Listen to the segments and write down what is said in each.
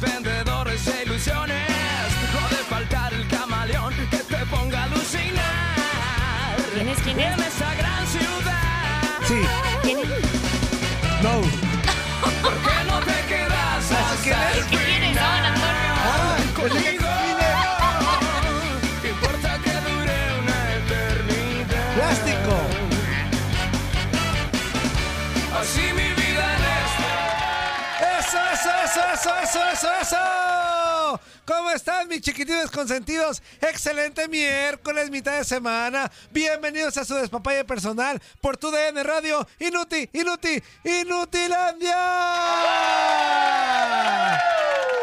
Vendedores mis chiquitines consentidos? Excelente miércoles, mitad de semana. Bienvenidos a su despapalle personal por tu DN Radio. Inuti, Inuti, Inutilandia.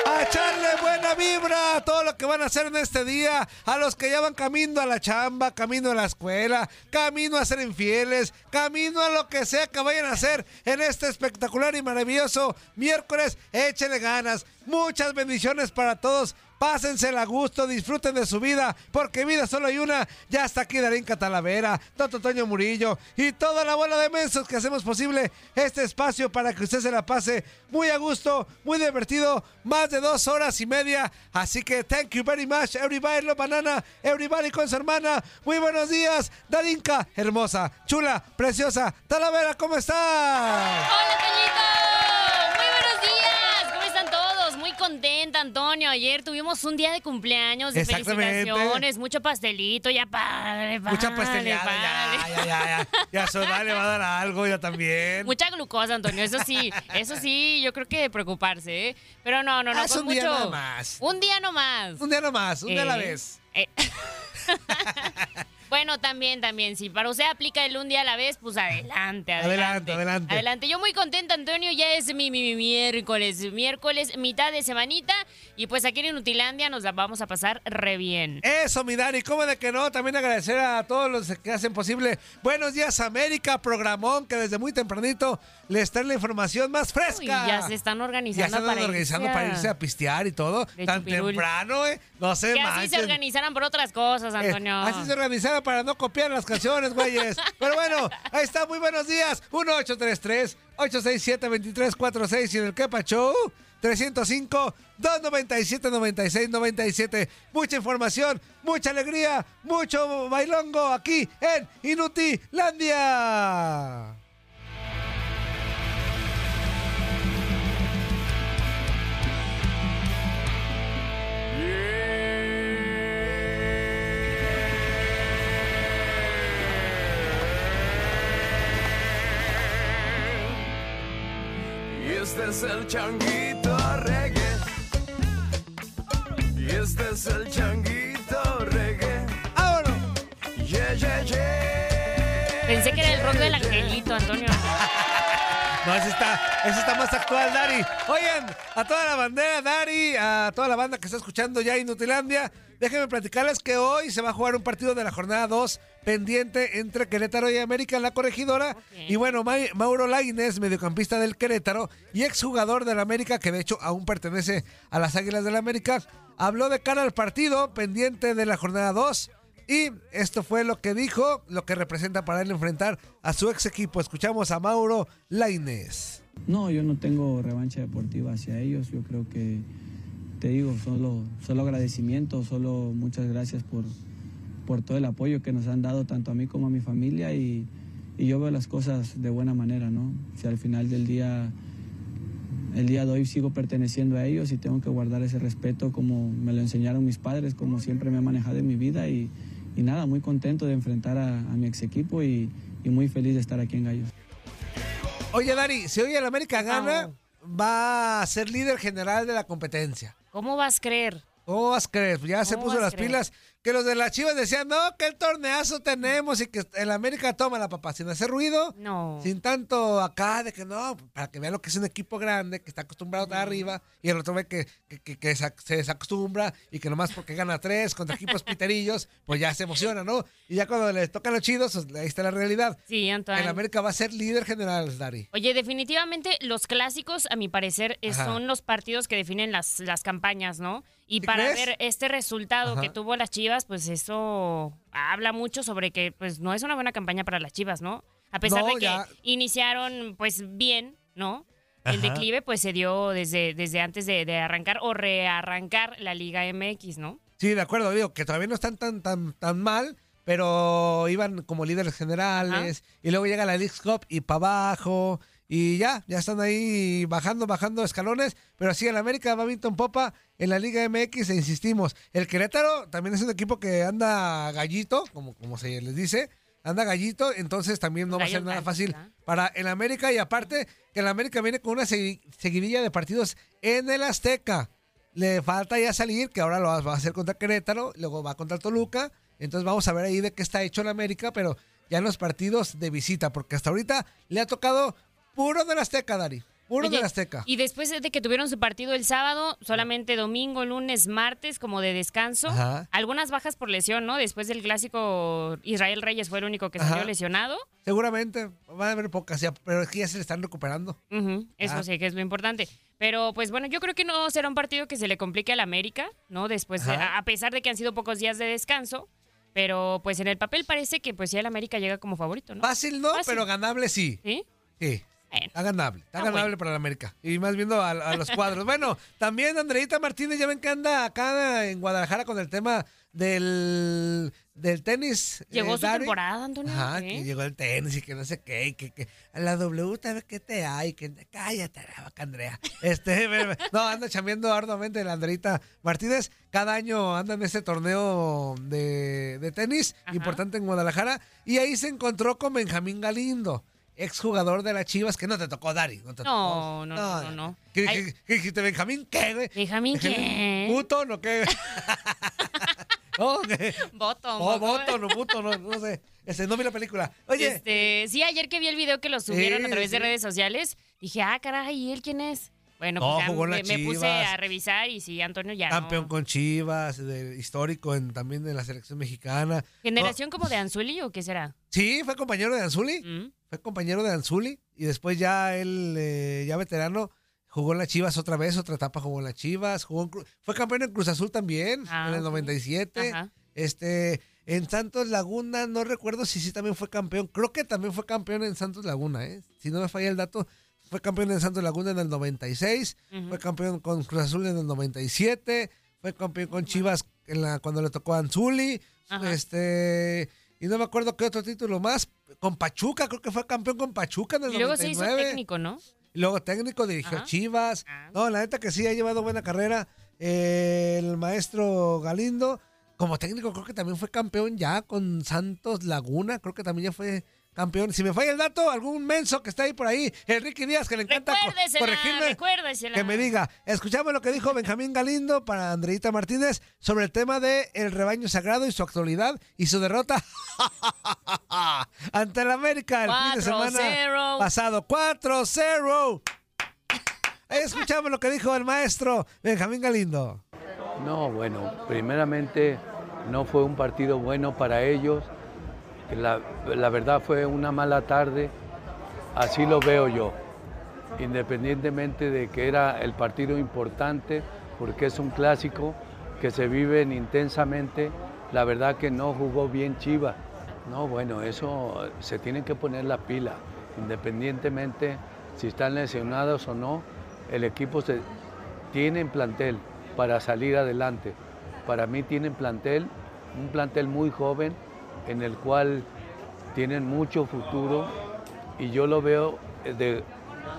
A echarle buena vibra a todo lo que van a hacer en este día. A los que ya van camino a la chamba, camino a la escuela, camino a ser infieles, camino a lo que sea que vayan a hacer en este espectacular y maravilloso miércoles. Échenle ganas. Muchas bendiciones para todos. Pásensela a gusto, disfruten de su vida, porque vida solo hay una. Ya está aquí Darín Catalavera, Toto Toño Murillo y toda la bola de mensos que hacemos posible este espacio para que usted se la pase muy a gusto, muy divertido, más de dos horas y media. Así que thank you very much, everybody, lo banana, everybody con su hermana. Muy buenos días, Darinka, hermosa, chula, preciosa. Talavera, ¿cómo está? ¡Hola, Toñito! Ayer tuvimos un día de cumpleaños, de felicitaciones, mucho pastelito, ya padre, padre, Mucha pasteleada, ya, padre. ya, ya, ya. Ya a Soledad le va a dar algo, ya también. Mucha glucosa, Antonio, eso sí, eso sí, yo creo que de preocuparse, ¿eh? Pero no, no, no, Ah, con un día mucho... nada más. Un día nomás. Un día nomás, un día a la Eh, vez. eh. bueno, también, también, si para usted aplica el un día a la vez, pues adelante, adelante. Adelante, adelante. Adelante. Yo muy contenta, Antonio, ya es mi, mi- mi miércoles, miércoles, mitad de semanita, y pues aquí en Inutilandia nos la vamos a pasar re bien. Eso, mi Dani, ¿cómo de que no? También agradecer a todos los que hacen posible. Buenos días, América, programón, que desde muy tempranito les traen la información más fresca. Uy, ya se están Ya organizando están para organizando irse para a- irse a pistear y todo. De Tan chupirul. temprano, ¿eh? No se Que así se organizaran por otras cosas, Eh, Antonio. así se para no copiar las canciones, güeyes. Pero bueno, ahí está, muy buenos días. 1-833-867-2346 y en el Kepa Show. 305-297-9697. Mucha información, mucha alegría, mucho bailongo aquí en Inutilandia. Este es el changuito reggae. Y este es el changuito reggae. ¡Vámonos! Yeah, yeah, yeah. Pensé que era el rock del angelito, Antonio. No, ese está, ese está más actual, Dari. Oigan, a toda la bandera, Dari, a toda la banda que está escuchando ya Inutilandia, déjenme platicarles que hoy se va a jugar un partido de la jornada 2 pendiente entre Querétaro y América en la corregidora. Y bueno, Mauro Lainez, mediocampista del Querétaro y exjugador del América, que de hecho aún pertenece a las Águilas del América, habló de cara al partido pendiente de la jornada 2. Y esto fue lo que dijo, lo que representa para él enfrentar a su ex equipo. Escuchamos a Mauro Lainez. No, yo no tengo revancha deportiva hacia ellos. Yo creo que, te digo, solo, solo agradecimiento, solo muchas gracias por, por todo el apoyo que nos han dado tanto a mí como a mi familia y, y yo veo las cosas de buena manera, ¿no? Si al final del día, el día de hoy sigo perteneciendo a ellos y tengo que guardar ese respeto como me lo enseñaron mis padres, como siempre me he manejado en mi vida y, y nada, muy contento de enfrentar a, a mi ex equipo y, y muy feliz de estar aquí en Gallos. Oye, Dari, si hoy el América gana, va a ser líder general de la competencia. ¿Cómo vas a creer? ¿Cómo vas a creer? Ya se ¿Cómo puso las creer? pilas. Que los de las chivas decían, no, que el torneazo tenemos y que el América toma la papá sin hacer ruido. No. Sin tanto acá de que no, para que vean lo que es un equipo grande, que está acostumbrado a estar arriba, y el otro ve que, que, que- que se desacostumbra y que nomás porque gana tres contra equipos piterillos, pues ya se emociona, ¿no? Y ya cuando les tocan los chidos, pues, ahí está la realidad. Sí, Antoine. El América va a ser líder general, Dari. Oye, definitivamente los clásicos, a mi parecer, eh, Ajá. son los partidos que definen las, las campañas, ¿no? Y ¿Sí para crees? ver este resultado Ajá. que tuvo las Chivas, pues eso habla mucho sobre que pues no es una buena campaña para las Chivas, ¿no? A pesar No, de que ya. iniciaron pues bien, ¿no? El Ajá. declive pues se dio desde, desde antes de, de arrancar o rearrancar la Liga MX, ¿no? Sí, de acuerdo, digo que todavía no están tan tan tan mal, pero iban como líderes generales y luego llega la League Cup y para abajo y ya, ya están ahí bajando, bajando escalones, pero sí el América Badminton Popa en la Liga MX e insistimos, el Querétaro también es un equipo que anda gallito, como como se les dice, anda gallito, entonces también no va a ser nada fácil ¿verdad? para el América y aparte que el América viene con una segui- seguidilla de partidos en el Azteca. Le falta ya salir, que ahora lo va va a hacer contra Querétaro, luego va contra Toluca. Entonces vamos a ver ahí de qué está hecho el América, pero ya en los partidos de visita, porque hasta ahorita le ha tocado puro del Azteca, Dari. Puro Oye, del Azteca. Y después de que tuvieron su partido el sábado, solamente domingo, lunes, martes, como de descanso. Ajá. Algunas bajas por lesión, ¿no? Después del clásico, Israel Reyes fue el único que salió Ajá. lesionado. Seguramente van a haber pocas, ya, pero es que ya se le están recuperando. Eso Ah. sí que es lo importante. Pero pues bueno, yo creo que no será un partido que se le complique al América, ¿no? Después, de- a a pesar de que han sido pocos días de descanso. Pero pues en el papel parece que pues ya el América llega como favorito, ¿no? Fácil no, Fácil. pero ganable sí. ¿Sí? Sí. Bueno. Está ganable, está Ah, ganable bueno. para el América. Y más viendo a, a los cuadros. bueno, también Andreita Martínez, ya ven que anda acá en Guadalajara con el tema del, del tenis. Llegó eh, su Dari. temporada, Antonio. Ajá, ¿eh? que llegó el tenis y que no sé qué, y que, que a la W qué te hay, que cállate, la Andrea. Este, no, anda chambeando arduamente la Andreita Martínez. Cada año anda en ese torneo de, de tenis Ajá. importante en Guadalajara y ahí se encontró con Benjamín Galindo. Exjugador de las Chivas, que no te tocó, Dari. No, te No, tocó. no, no, no, no. ¿Qué, Ay. qué- qué dijiste, Benjamín? ¿Qué, güey? Benjamín, ¿qué? ¿Puto? ¿No qué? no, ¿qué? Voto. Oh, voto, no, puto, no, no sé. Este, no vi la película. Oye, Este, sí, ayer que vi el video que lo subieron Sí, a través de redes sociales, dije, ah, caray, ¿y él quién es? Bueno, No, pues jugó me, puse a revisar y sí, Antonio ya campeón no. con Chivas, de- histórico en, también de la selección mexicana. ¿Generación como de Anzuli o qué será? Sí, fue compañero de Anzuli. ¿Mm? Fue compañero de Anzuli. Y después ya él, eh, ya veterano, jugó en las Chivas otra vez, otra etapa jugó en las Chivas. Jugó en fue campeón en Cruz Azul también, Ah, en el ok. 97. Ajá. Este, en Santos Laguna, no recuerdo si sí también fue campeón. Creo que también fue campeón en Santos Laguna, ¿eh? Si no me falla el dato, fue campeón en Santos Laguna en el 96, Ujú. fue campeón con Cruz Azul en el 97, fue campeón con Chivas en la, cuando le tocó a Anzuli, Ajá. este, y no me acuerdo qué otro título más, con Pachuca, creo que fue campeón con Pachuca en el Y luego se hizo 99. técnico, ¿no? Y luego técnico, dirigió Ajá. Chivas. Ah. No, la neta que sí, ha llevado buena carrera. Eh, el maestro Galindo, como técnico, creo que también fue campeón ya con Santos Laguna. Creo que también ya fue campeón. Si me falla el dato, algún menso que está ahí por ahí, Enrique Díaz, que le encanta corregirme, que me diga. Escuchamos lo que dijo Benjamín Galindo para Andreita Martínez sobre el tema de el rebaño sagrado y su actualidad y su derrota ante el América el fin de semana 4-0. pasado. 4-0. Ahí escuchamos lo que dijo el maestro Benjamín Galindo. No, bueno, primeramente no fue un partido bueno para ellos. La, verdad fue una mala tarde, así lo veo yo, independientemente de que era el partido importante, porque es un clásico que se viven intensamente, la verdad que no jugó bien Chiva. No, bueno, eso se tiene que poner la pila, independientemente si están lesionados o no, el equipo se, tienen plantel para salir adelante. Para mí tienen plantel, un plantel muy joven en el cual tienen mucho futuro y yo lo veo de,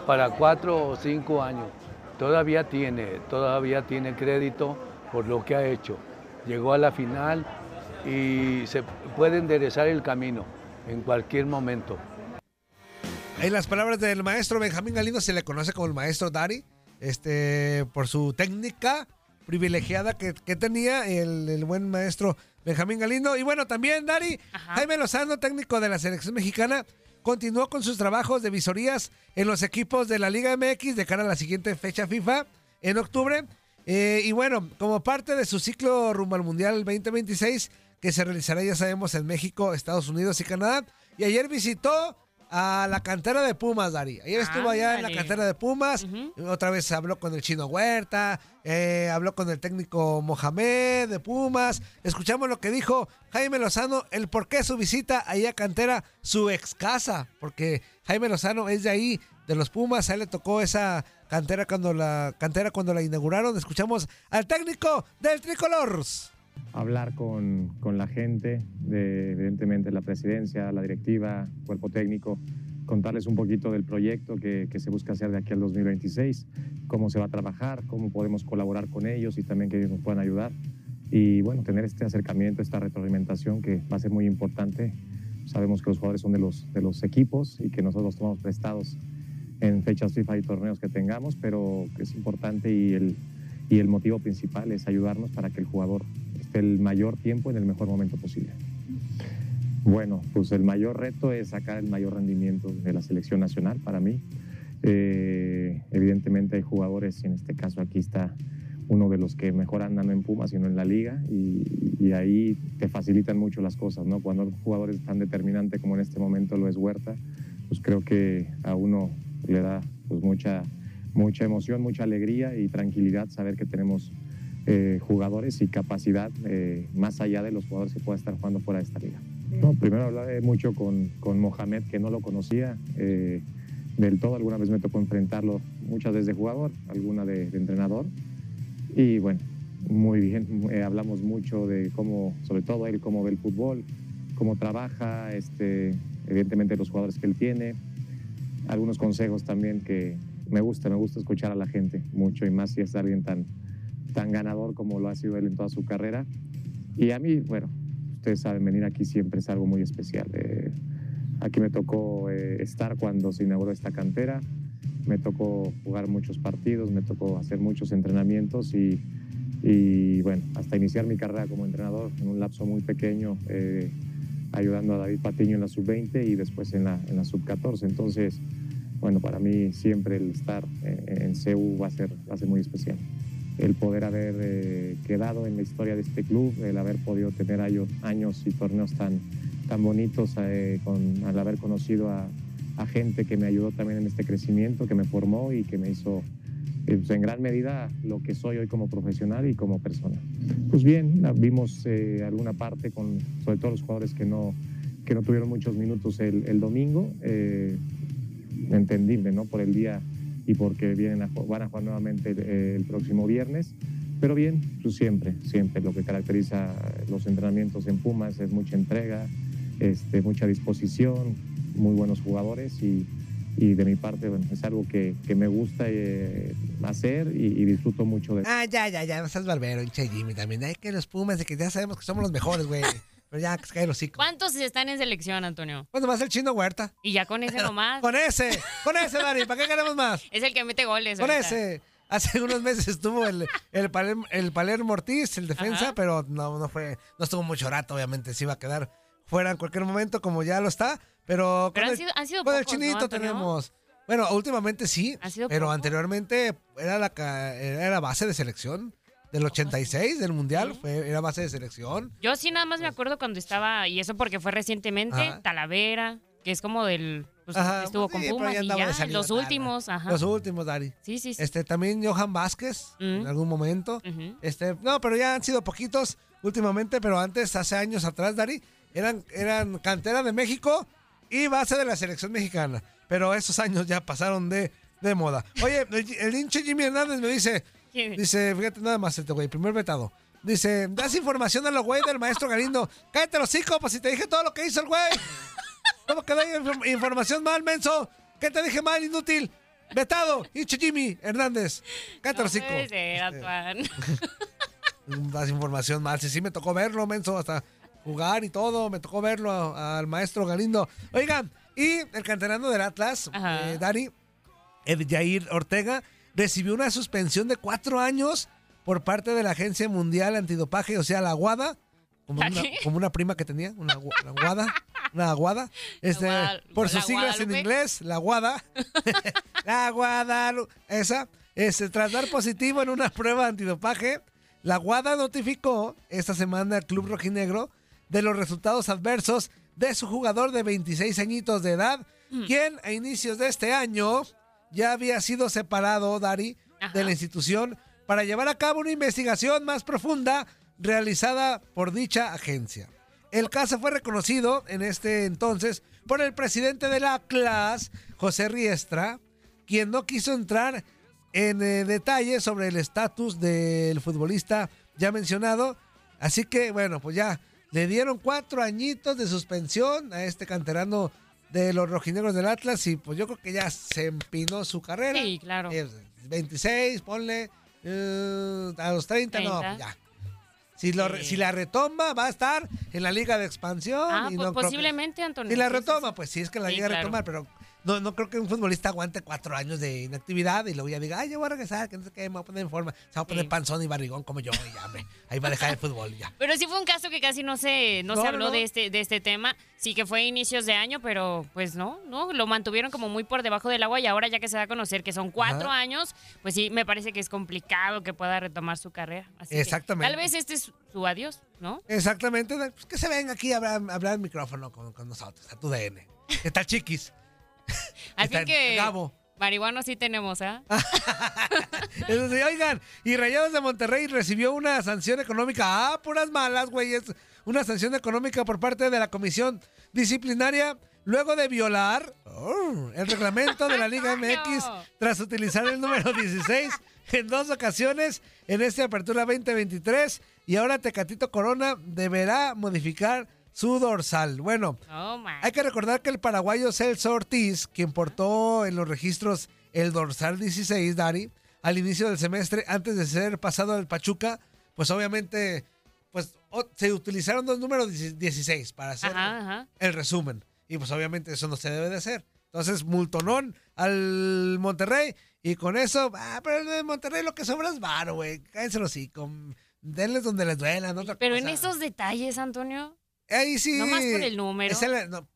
para cuatro o cinco años. Todavía tiene, todavía tiene crédito por lo que ha hecho. Llegó a la final y se puede enderezar el camino en cualquier momento. En las palabras del maestro Benjamín Galindo se le conoce como el maestro Dari, este, por su técnica privilegiada que, que tenía el, el buen maestro Benjamín Galindo. Y bueno, también Dari, Jaime Lozano, técnico de la selección mexicana, continuó con sus trabajos de visorías en los equipos de la Liga MX de cara a la siguiente fecha FIFA en octubre. Eh, y bueno, como parte de su ciclo rumbo al Mundial 2026, que se realizará, ya sabemos, en México, Estados Unidos y Canadá. Y ayer visitó a la cantera de Pumas, Dari. Ayer estuvo allá en la cantera de Pumas. Otra vez habló con el chino Huerta, eh, habló con el técnico Mohamed de Pumas. Escuchamos lo que dijo Jaime Lozano, el por qué su visita ahí a cantera, su ex casa, porque Jaime Lozano es de ahí, de los Pumas. A él le tocó esa cantera cuando la cantera cuando la inauguraron. Escuchamos al técnico del tricolor. Hablar con, con la gente, de, evidentemente la presidencia, la directiva, cuerpo técnico, contarles un poquito del proyecto que, que se busca hacer de aquí al 2026, cómo se va a trabajar, cómo podemos colaborar con ellos y también que ellos nos puedan ayudar. Y bueno, tener este acercamiento, esta retroalimentación que va a ser muy importante. Sabemos que los jugadores son de los, de los equipos y que nosotros tomamos prestados en fechas FIFA y torneos que tengamos, pero es importante y el, y el motivo principal es ayudarnos para que el jugador el mayor tiempo en el mejor momento posible. Bueno, pues el mayor reto es sacar el mayor rendimiento de la selección nacional para mí. Eh, evidentemente hay jugadores, en este caso aquí está uno de los que mejor andan no en Pumas, sino en la liga, y, y ahí te facilitan mucho las cosas, ¿no? Cuando un jugador es tan determinante como en este momento lo es Huerta, pues creo que a uno le da pues mucha, mucha emoción, mucha alegría y tranquilidad saber que tenemos eh, jugadores y capacidad eh, más allá de los jugadores que pueda estar jugando fuera de esta liga. No, primero hablé mucho con, con Mohamed, que no lo conocía eh, del todo. Alguna vez me tocó enfrentarlo muchas veces de jugador, alguna de, de entrenador. Y bueno, muy bien. Eh, hablamos mucho de cómo, sobre todo él, cómo ve el fútbol, cómo trabaja, este, evidentemente los jugadores que él tiene. Algunos consejos también que me gusta, me gusta escuchar a la gente mucho y más si es alguien tan, tan ganador como lo ha sido él en toda su carrera. Y a mí, bueno, ustedes saben, venir aquí siempre es algo muy especial. Eh, aquí me tocó eh, estar cuando se inauguró esta cantera, me tocó jugar muchos partidos, me tocó hacer muchos entrenamientos y, y bueno, hasta iniciar mi carrera como entrenador en un lapso muy pequeño, eh, ayudando a David Patiño en la sub-20 y después en la, en la sub-14. Entonces, bueno, para mí siempre el estar eh, en CEU va a ser, va a ser muy especial el poder haber eh, quedado en la historia de este club, el haber podido tener años, y torneos tan, tan bonitos, eh, con, al haber conocido a, a, gente que me ayudó también en este crecimiento, que me formó y que me hizo eh, pues en gran medida lo que soy hoy como profesional y como persona. Pues bien, vimos alguna parte con sobre todo los jugadores que no, que no tuvieron muchos minutos el, el domingo, entendible, ¿no? Por el día y porque vienen a, van a jugar nuevamente el, el, próximo viernes. Pero bien, pues siempre, siempre lo que caracteriza los entrenamientos en Pumas es mucha entrega, este, mucha disposición, muy buenos jugadores y, y de mi parte bueno, es algo que, que me gusta eh, hacer y, y, disfruto mucho de Ah, ya, ya, ya, no seas barbero, hincha Jimmy también. Hay que los Pumas, de que ya sabemos que somos los mejores, güey. Pero ya, cae el hocico. ¿Cuántos están en selección, Antonio? ¿Cuándo más el chino Huerta? Y ya con ese nomás. Con ese, con ese, Dari, ¿para qué queremos más? Es el que mete goles. Con ahorita. ese. Hace unos meses estuvo el, el, Palermo, el Palermo Ortiz, el defensa, Ajá. pero no, no fue, no estuvo mucho rato, obviamente, se iba a quedar fuera en cualquier momento, como ya lo está. Pero, Pero con han el, sido- han sido con el pocos, ¿no, chinito Antonio? tenemos. Bueno, últimamente sí, ¿Han sido pero anteriormente era la, era base de selección. Del 86, del Mundial, fue, era base de selección. Yo sí nada más me acuerdo cuando estaba, y eso porque fue recientemente, Ajá. Talavera, que es como del... Pues, Ajá, estuvo pues con sí, Pumas ya y ya, los últimos, ajá. Los últimos, Dari. Sí, sí, sí. Este, también Johan Vázquez, en Mm. algún momento. Este, no, pero ya han sido poquitos últimamente, pero antes, hace años atrás, Dari, eran, eran cantera de México y base de la selección mexicana. Pero esos años ya pasaron de, de moda. Oye, el, hinche Jimmy Hernández me dice. Dice, fíjate nada más este güey, primer vetado. Dice, das información a los güey del maestro Galindo. Cállate los hocico, pues si te dije todo lo que hizo el güey. ¿Cómo que doy inf- información mal, menso? ¿Qué te dije mal, inútil? Vetado, hinche Jimmy Hernández. Cállate No los ser, Este, das información mal. Sí, sí, me tocó verlo, menso, hasta jugar y todo. Me tocó verlo a- al maestro Galindo. Oigan, y el canterano del Atlas, eh, Dani, Ed Jair Ortega, recibió una suspensión de cuatro años por parte de la Agencia Mundial Antidopaje, o sea, la Aguada. Como ¿La una, como una prima que tenía, una, agu- una aguada, una aguada, este, por sus siglas en inglés, la aguada, la aguada, esa, este, tras dar positivo en una prueba antidopaje, la Guada notificó esta semana al Club Rojinegro de los resultados adversos de su jugador de 26 añitos de edad, quien a inicios de este año ya había sido separado, Dari, de la institución para llevar a cabo una investigación más profunda realizada por dicha agencia. El caso fue reconocido en este entonces por el presidente de la CLAS, José Riestra, quien no quiso entrar en eh, detalles sobre el estatus del futbolista ya mencionado. Así que, bueno, pues ya le dieron cuatro añitos de suspensión a este canterano de los rojinegros del Atlas y pues yo creo que ya se empinó su carrera. Sí, claro. Eh, 26, ponle eh, a los 30, no, 30. ya. Si, lo Sí. si la retoma, va a estar en la Liga de Expansión. Ah, y pues no posiblemente, Antonio. si la retoma, pues sí, es que la Sí, llega a retomar, pero no, no creo que un futbolista aguante cuatro años de inactividad y luego ya diga, ay, yo voy a regresar, que no sé qué, me voy a poner en forma, se va a poner Sí. panzón y barrigón como yo, y ya, hombre, ahí va a dejar el fútbol y ya. Pero sí fue un caso que casi no se, no No, se habló no. De, este, de este tema. Sí que fue a inicios de año, pero pues no, no, lo mantuvieron como muy por debajo del agua y ahora ya que se da a conocer que son cuatro Ajá. años, pues sí, me parece que es complicado que pueda retomar su carrera. Así que Exactamente. tal vez este es su adiós, ¿no? Exactamente, pues que se venga aquí a hablar, a hablar al micrófono con, con nosotros, a tu DN. ¿Qué tal, chiquis? Fin que Gabo. marihuana sí tenemos, ¿ah? Eso sí, oigan, y Rayados de Monterrey recibió una sanción económica. Ah, puras malas, güey. Es una sanción económica por parte de la comisión disciplinaria luego de violar oh, el reglamento de la Liga MX tras utilizar el número 16 en dos ocasiones en esta apertura 2023. Y ahora Tecatito Corona deberá modificar su dorsal. Bueno, Oh, hay que recordar que el paraguayo Celso Ortiz, quien portó en los registros el dorsal 16, Dari, al inicio del semestre, antes de ser pasado al Pachuca, pues obviamente pues, se utilizaron dos números 16 para hacer Ajá, ajá. el resumen. Y pues obviamente eso no se debe de hacer. Entonces, multonón al Monterrey. Y con eso, ah, pero el de Monterrey lo que sobra es varo, güey. Cállense los hocico. Denles donde les duela, no Pero en cosa. esos detalles, Antonio, Ahí sí. Nomás por el número. Es el- no,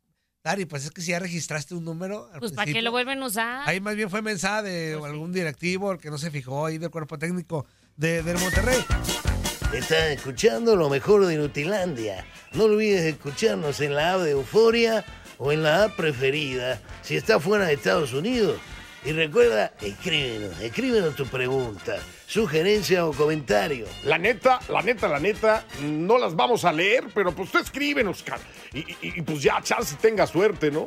Dari, pues es que si ya registraste un número. pues ¿para qué lo vuelven a usar? Ahí más bien fue mensaje de algún directivo el que no se fijó ahí del cuerpo técnico de, del Monterrey. Estás escuchando lo mejor de Nutilandia. No olvides escucharnos en la app de Euforia o en la app preferida si estás fuera de Estados Unidos. Y recuerda, escríbenos, escríbenos tu pregunta, sugerencia o comentario. La neta, la neta, la neta, no las vamos a leer, pero pues tú escríbenos, cara. Y, y- y, pues ya, chance tenga suerte, ¿no?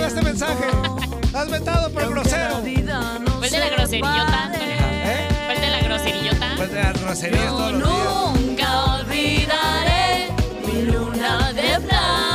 Ya te que vi que mandaste siento. mensaje. Has vetado por grosero. El de la groserillota. Fue el de la groserillota. Pues de todos los días. Nunca olvidaré mi luna de plata.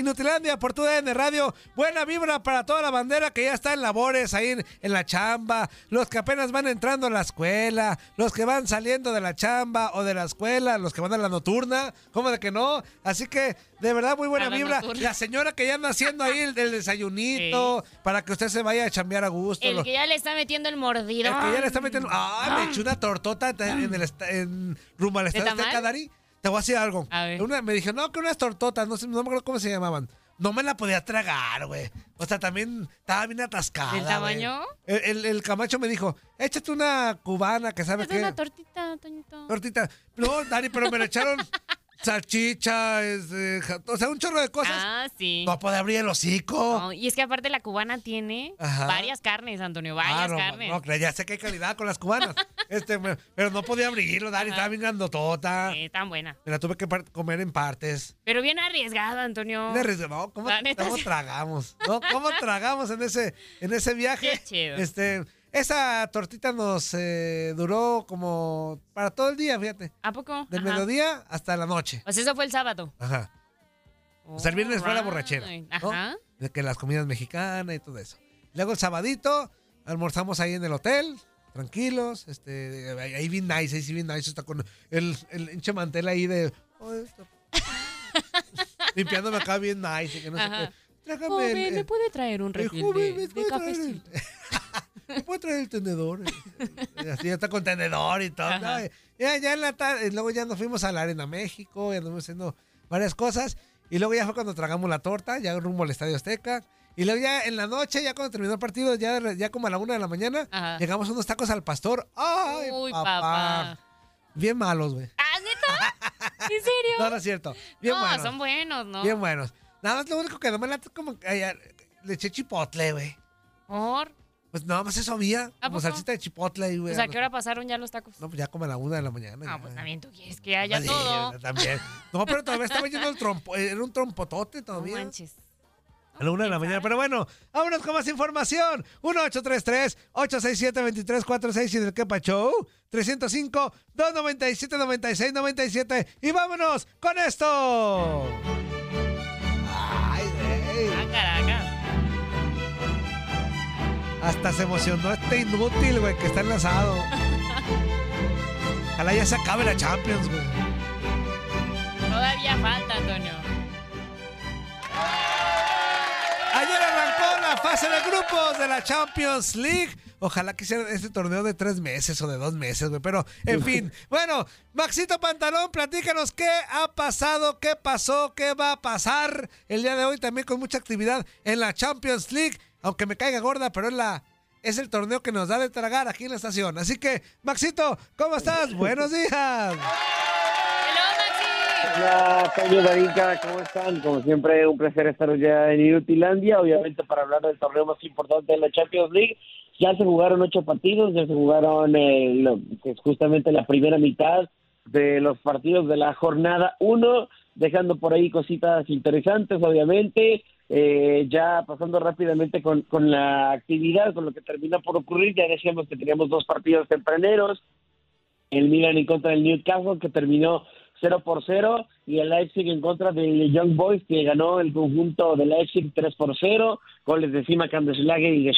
Inutilandia por tu DN Radio. Buena vibra para toda la bandera que ya está en labores ahí en, en la chamba. Los que apenas van entrando a la escuela. Los que van saliendo de la chamba o de la escuela. Los que van a la nocturna. ¿Cómo de que no? Así que, de verdad, muy buena la vibra. nocturna. La señora que ya anda haciendo ahí el, el desayunito. Para que usted se vaya a chambear a gusto. El que ya le está metiendo el mordido. el que ya le está metiendo. ¡Ah! Me eché una tortota en el en rumbo al tamal? Azteca, Dari. Te voy a decir algo. A ver. Una- me dijo, no, que unas tortotas, no sé, no me acuerdo cómo se llamaban. No me la podía tragar, güey. O sea, también estaba bien atascada. ¿Del güey. tamaño? El, el- el Camacho me dijo, échate una cubana que sabe Es qué. una tortita, Toñito. Tortita. No, Dari, pero me le echaron salchicha, ja- o sea, un chorro de cosas. Ah, sí. No podía abrir el hocico. No, y es que aparte la cubana tiene Ajá. varias carnes, Antonio, varias Ah, no, carnes. no, ya sé que hay calidad con las cubanas. este, pero no podía abrirlo, Dari, estaba bien grandotota. Sí, tan buena. Me la tuve que comer en partes. Pero bien arriesgado, Antonio. Bien arriesgado. ¿Cómo, cómo tragamos? ¿No? ¿Cómo tragamos en ese, en ese viaje? Qué chido. Este, esa tortita nos eh, duró como para todo el día, fíjate. ¿A poco? Del Ajá. mediodía hasta la noche. Pues eso fue el sábado. Ajá. O sea, el viernes fue la borrachera. ¿no? Ajá. De que las comidas mexicanas y todo eso. Luego el sabadito, almorzamos ahí en el hotel, tranquilos. Este, ahí bien nice, ahí sí bien nice. Está con el, el hinche mantel ahí de. "Oh, esto". Limpiándome acá bien nice. y que no sé qué. Trágame Joven, el- ¿me puede traer un refil de, ¿me de cafecito? ¿Me puede traer el tenedor? Y así ya está con tenedor y todo. Ya, ya en la tarde, luego ya nos fuimos a la Arena México, ya anduvimos haciendo varias cosas. Y luego ya fue cuando tragamos la torta, ya rumbo al Estadio Azteca. Y luego ya en la noche, ya cuando terminó el partido, ya, ya como a la una de la mañana, Ajá. llegamos unos tacos al pastor. ¡Ay, Uy, papá! papá. Bien malos, güey. ¿Ah, neta? ¿En serio? No, no es cierto. Bien no, buenos. son buenos, ¿no? Bien buenos. Nada más lo único que no me late es como que le eché chipotle, güey. ¿Por? Pues nada más eso había. ¿A Como salsita de chipotle güey. O sea, ¿qué hora pasaron ya los tacos? No, pues ya como a la una de la mañana. Ah, ya. pues también tú quieres que haya todo. También. No, pero todavía estaba yendo el trompo. Era un trompotote No todavía. manches. a la una de la ¿quién mañana. Pero bueno, vámonos con más información. 1-833-867-2346 y del Kepa Show. 305-297-9697. Y vámonos con esto. Hasta se emocionó este inútil, güey, que está enlazado. Ojalá ya se acabe la Champions, güey. Todavía falta, Antonio. Ayer arrancó la fase de grupos de la Champions League. Ojalá que hicieran este torneo de tres meses o de dos meses, güey. Pero, en fin. Bueno, Maxito Pantalón, platícanos qué ha pasado, qué pasó, qué va a pasar el día de hoy también con mucha actividad en la Champions League. Aunque me caiga gorda, pero es la... Es el torneo que nos da de tragar aquí en la estación. Así que, Maxito, ¿cómo estás? Buenos días. ¡Hello, Maxi! Hola, ¿cómo están? Como siempre, un placer estar ya en Inutilandia, obviamente para hablar del torneo más importante de la Champions League. Ya se jugaron ocho partidos, ya se jugaron eh, lo, que es justamente la primera mitad de los partidos de la jornada uno, dejando por ahí cositas interesantes, obviamente. Eh, ya pasando rápidamente con, con la actividad, con lo que termina por ocurrir, ya decíamos que teníamos dos partidos tempraneros, el Milan en contra del Newcastle, que terminó 0 por 0, y el Leipzig en contra del Young Boys, que ganó el conjunto del Leipzig 3 por 0, goles de Cima Kandeslager y de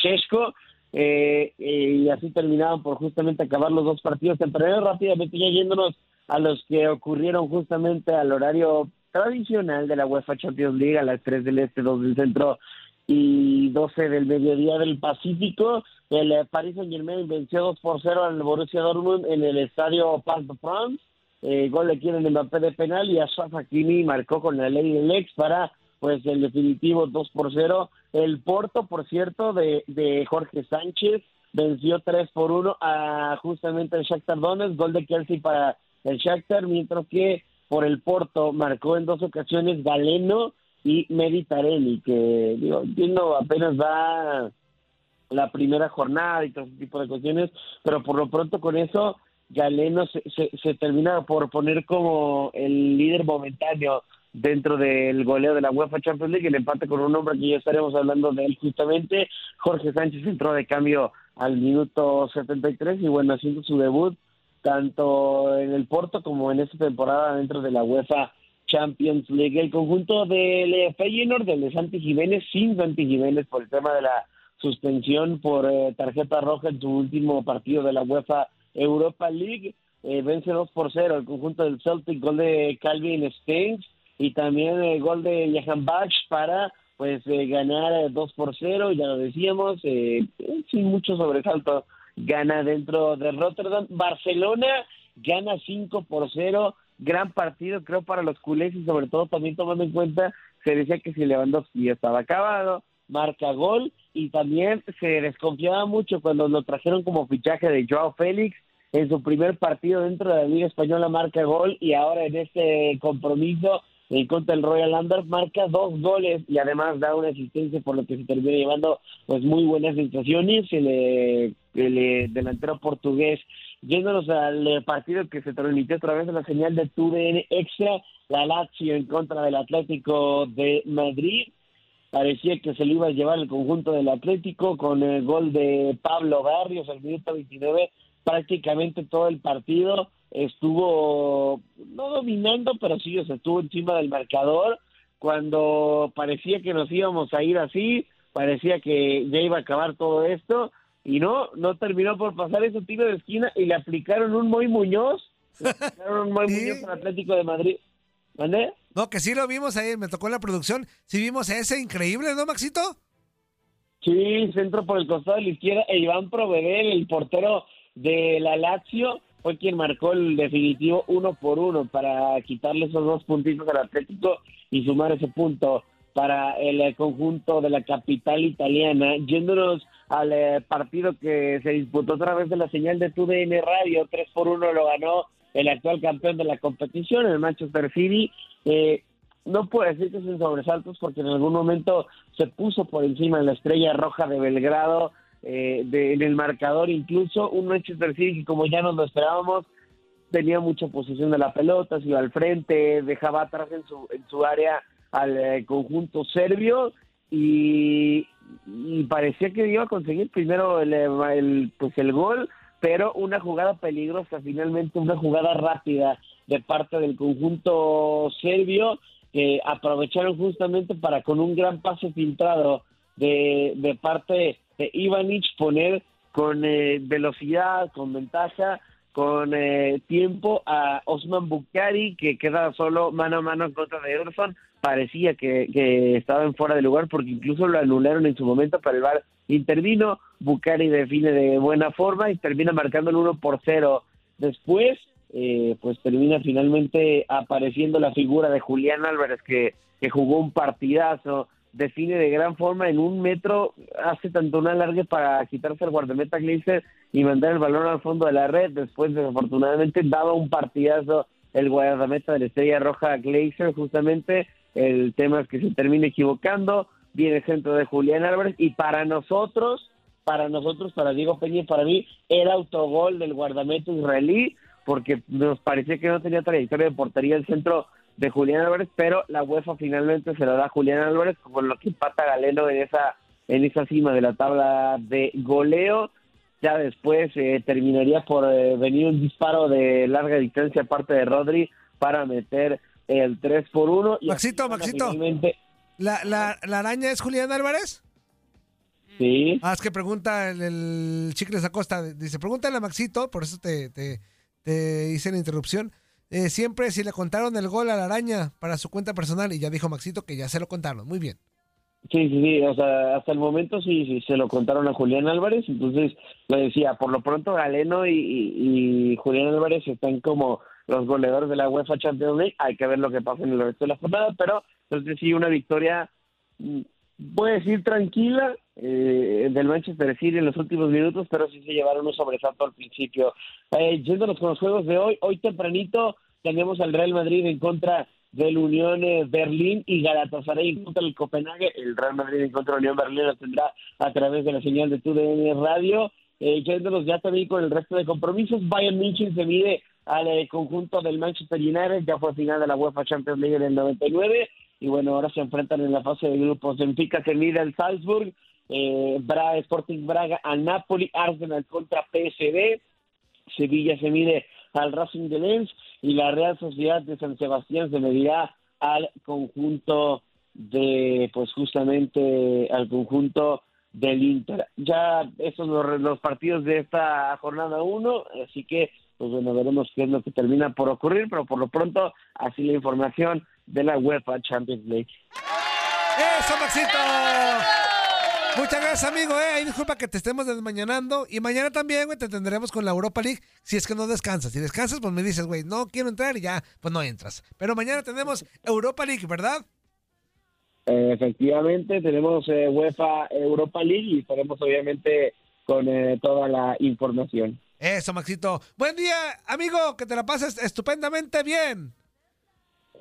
eh, y así terminaban por justamente acabar los dos partidos tempraneros, rápidamente ya yéndonos a los que ocurrieron justamente al horario tradicional de la UEFA Champions League a las 3 del Este, 2 del Centro y 12 del mediodía del Pacífico. El eh, Paris Saint Germain venció 2 por 0 al Borussia Dortmund en el estadio Parc de France. Eh, gol de quien Mbappé de penal y Ashraf Hakimi marcó con la ley del ex para pues el definitivo 2 por 0. El Porto, por cierto, de, de Jorge Sánchez venció 3 por 1 a justamente el Shakhtar Donetsk, gol de Kelsey para el Shakhtar, mientras que por el Porto marcó en dos ocasiones Galeno y Meditarelli, que digo, entiendo apenas va la primera jornada y todo ese tipo de cuestiones, pero por lo pronto con eso Galeno se, se, termina por poner como el líder momentáneo dentro del goleo de la UEFA Champions League, el empate con un hombre que ya estaremos hablando de él justamente, Jorge Sánchez entró de cambio al minuto 73 y bueno, haciendo su debut tanto en el Porto como en esta temporada dentro de la UEFA Champions League. El conjunto del Feyenoord, de Santi Jiménez, sin Santi Jiménez por el tema de la suspensión por eh, tarjeta roja en su último partido de la UEFA Europa League, eh, vence 2 por 0 el conjunto del Celtic, gol de Calvin Stengs y también el gol de Johan Bach para pues eh, ganar 2 por 0, ya lo decíamos, eh, sin mucho sobresalto gana dentro de Rotterdam. Barcelona gana 5 por 0. Gran partido, creo, para los culés y sobre todo también tomando en cuenta, se decía que si Lewandowski ya estaba acabado, marca gol y también se desconfiaba mucho cuando lo trajeron como fichaje de Joao Félix en su primer partido dentro de la Liga Española marca gol y ahora en este compromiso en contra del Royal Anders marca dos goles y además da una asistencia por lo que se termina llevando pues muy buenas sensaciones el, el, el delantero portugués. Yéndonos al partido que se transmitió a través de la señal de TUDN Extra la Lazio en contra del Atlético de Madrid. Parecía que se lo iba a llevar el conjunto del Atlético con el gol de Pablo Barrios al minuto 29 prácticamente todo el partido estuvo no dominando, pero sí se estuvo encima del marcador cuando parecía que nos íbamos a ir así, parecía que ya iba a acabar todo esto y no, no terminó por pasar ese tiro de esquina y le aplicaron un Moy Muñoz, le aplicaron un Moy Sí. Muñoz al Atlético de Madrid. ¿Vale? No, que sí lo vimos ahí, me tocó en la producción. Sí vimos ese increíble, ¿no, Maxito? Sí, centro por el costado de la izquierda e Iván Provedel, el portero de la Lazio, fue quien marcó el definitivo uno por uno para quitarle esos dos puntitos al Atlético y sumar ese punto para el eh, conjunto de la capital italiana. Yéndonos al eh, partido que se disputó a través de la señal de TUDN Radio, 3 por 1 lo ganó el actual campeón de la competición, el Manchester City. Eh, no puedo decir que sin sobresaltos porque en algún momento se puso por encima la estrella roja de Belgrado eh, de- en el marcador incluso un Manchester City que como ya nos lo esperábamos tenía mucha posesión de la pelota, se iba al frente, dejaba atrás en su, en su área al eh, conjunto serbio y, parecía que iba a conseguir primero el, eh, el, pues el gol, pero una jugada peligrosa, finalmente una jugada rápida de parte del conjunto serbio que aprovecharon justamente para con un gran pase filtrado de, de parte de Ivanic poner con eh, velocidad, con ventaja, con eh, tiempo a Osman Bukhari que queda solo mano a mano en contra de Ederson. Parecía que, que estaba en fuera de lugar porque incluso lo anularon en su momento, pero el VAR intervino. Bukhari define de buena forma y termina marcando el 1 por 0. Después, eh, pues termina finalmente apareciendo la figura de Julián Álvarez que, que jugó un partidazo, define de gran forma en un metro, hace tanto una larga para quitarse el guardameta Gleiser y mandar el balón al fondo de la red, después desafortunadamente daba un partidazo el guardameta de la Estrella Roja Gleiser, justamente. El tema es que se termina equivocando, viene el centro de Julián Álvarez y para nosotros para nosotros, para Diego Peña y para mí, era autogol del guardameta israelí, porque nos parecía que no tenía trayectoria de portería el centro de Julián Álvarez, pero la UEFA finalmente se lo da a Julián Álvarez, con lo que empata Galeno en esa, en esa cima de la tabla de goleo. Ya después eh, terminaría por eh, venir un disparo de larga distancia aparte de Rodri para meter el 3 por 1. Y Maxito, Maxito. finalmente- ¿La, la, ¿La araña es Julián Álvarez? Sí. Ah, es que pregunta el, el Chicles Acosta. Dice, pregúntale a Maxito, por eso te, te, te hice la interrupción. Eh, siempre si le contaron el gol a la araña para su cuenta personal. Y ya dijo Maxito que ya se lo contaron. Muy bien. Sí, sí, sí, o sea, hasta el momento sí, sí, se lo contaron a Julián Álvarez, entonces lo decía, por lo pronto Galeno y, y- y Julián Álvarez están como los goleadores de la UEFA Champions League, hay que ver lo que pasa en el resto de la jornada, pero entonces sí, una victoria, mm, voy a decir tranquila, eh, del Manchester City en los últimos minutos, pero sí se llevaron un sobresalto al principio. Eh, yéndonos con los juegos de hoy, hoy tempranito tenemos al Real Madrid en contra del Unión eh, Berlín y Galatasaray en contra del Copenhague. El Real Madrid en contra del Unión Berlín lo tendrá a través de la señal de TUDN Radio. Eh, yéndonos ya también con el resto de compromisos, Bayern München se mide al eh, conjunto del Manchester United, ya fue final de la UEFA Champions League en el 99 y bueno, ahora se enfrentan en la fase de grupos. Benfica se mide al Salzburg, eh, Braga, Sporting Braga al Napoli, Arsenal contra PSV, Sevilla se mide al Racing de Lens y la Real Sociedad de San Sebastián se medirá al conjunto de, pues justamente al conjunto del Inter. Ya estos son los, los partidos de esta jornada 1, así que pues bueno, veremos qué es lo que termina por ocurrir, pero por lo pronto así la información de la UEFA Champions League. ¡Eso, Maxito! Muchas gracias, amigo, eh. Ahí disculpa que te estemos desmañanando. Y mañana también, güey, te tendremos con la Europa League. Si es que no descansas. Si descansas, pues me dices, güey, no quiero entrar y ya, pues no entras. Pero mañana tenemos Europa League, ¿verdad? Eh, efectivamente, tenemos eh, UEFA Europa League y estaremos obviamente con eh, toda la información. Eso, Maxito. Buen día, amigo, que te la pases estupendamente bien.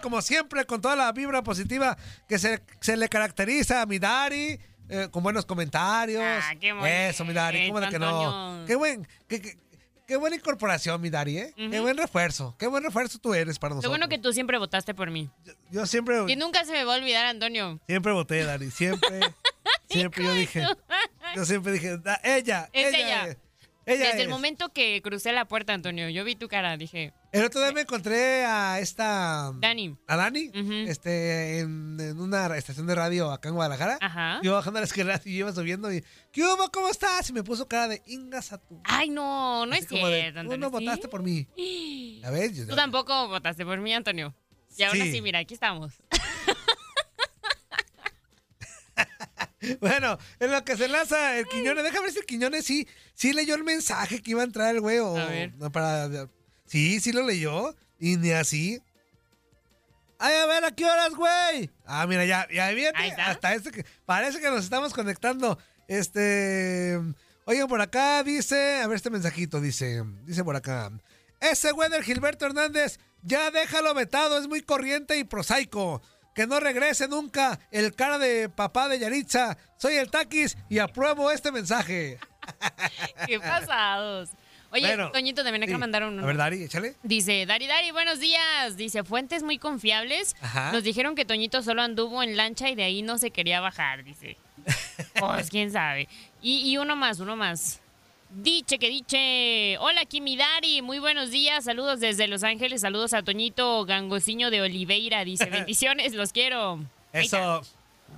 Como siempre, con toda la vibra positiva que se, se le caracteriza a mi Dari, eh, con buenos comentarios. Ah, qué bonito, Eso, mi Dari, ¿cómo de que no? Qué buen, qué, qué- qué buena incorporación, mi Dari, ¿eh? Qué buen refuerzo, qué buen refuerzo tú eres para nosotros. bueno que tú siempre votaste por mí. Yo siempre, Y nunca se me va a olvidar, Antonio. siempre voté, Dari, siempre, siempre yo dije, yo siempre dije, "Da- ella, Es ella, ella. Ella Desde el es". momento que crucé la puerta, Antonio, yo vi tu cara, dije, El otro día me encontré a esta... Dani. ¿A Dani? Este, en, en una estación de radio acá en Guadalajara. Ajá. Yo bajando las escaleras y yo iba subiendo y ¿qué hubo? ¿Cómo estás? Y me puso cara de ingas a tu. Ay, no, no Así es como de, cierto, Tú Antonio. no votaste por mí. ¿Ya ves? Yo- Tú tampoco votaste por mí, Antonio. Y ahora Sí. sí, mira, aquí estamos. Bueno, en lo que se lanza el Quiñones, déjame ver si el Quiñones sí, sí leyó el mensaje que iba a entrar el güey. o- A ver. no, para, sí, sí lo leyó. Y ni así. Ay, a ver, ¿a qué horas, güey? Ah, mira, ya, ya viene. Ahí está. Hasta este que parece que nos estamos conectando. Este. Oigan, por acá dice. A ver este mensajito, dice. Dice por acá. Ese güey del Gilberto Hernández, ya déjalo vetado, es muy corriente y prosaico. Que no regrese nunca el cara de papá de Yaritza. Soy el Taquis y apruebo este mensaje. Qué pasados. Oye, Bueno, Toñito, también acá sí. mandaron uno. A ver, Dari, échale. Dice, Dari Dari, buenos días. Dice, fuentes muy confiables. Ajá. Nos dijeron que Toñito solo anduvo en lancha y de ahí no se quería bajar, dice. Pues quién sabe. Y, y uno más, uno más. Diche que diche. Hola, Kimi Dari. Muy buenos días. Saludos desde Los Ángeles. Saludos a Toñito Gangosiño de Oliveira. Dice, bendiciones, los quiero. Eso.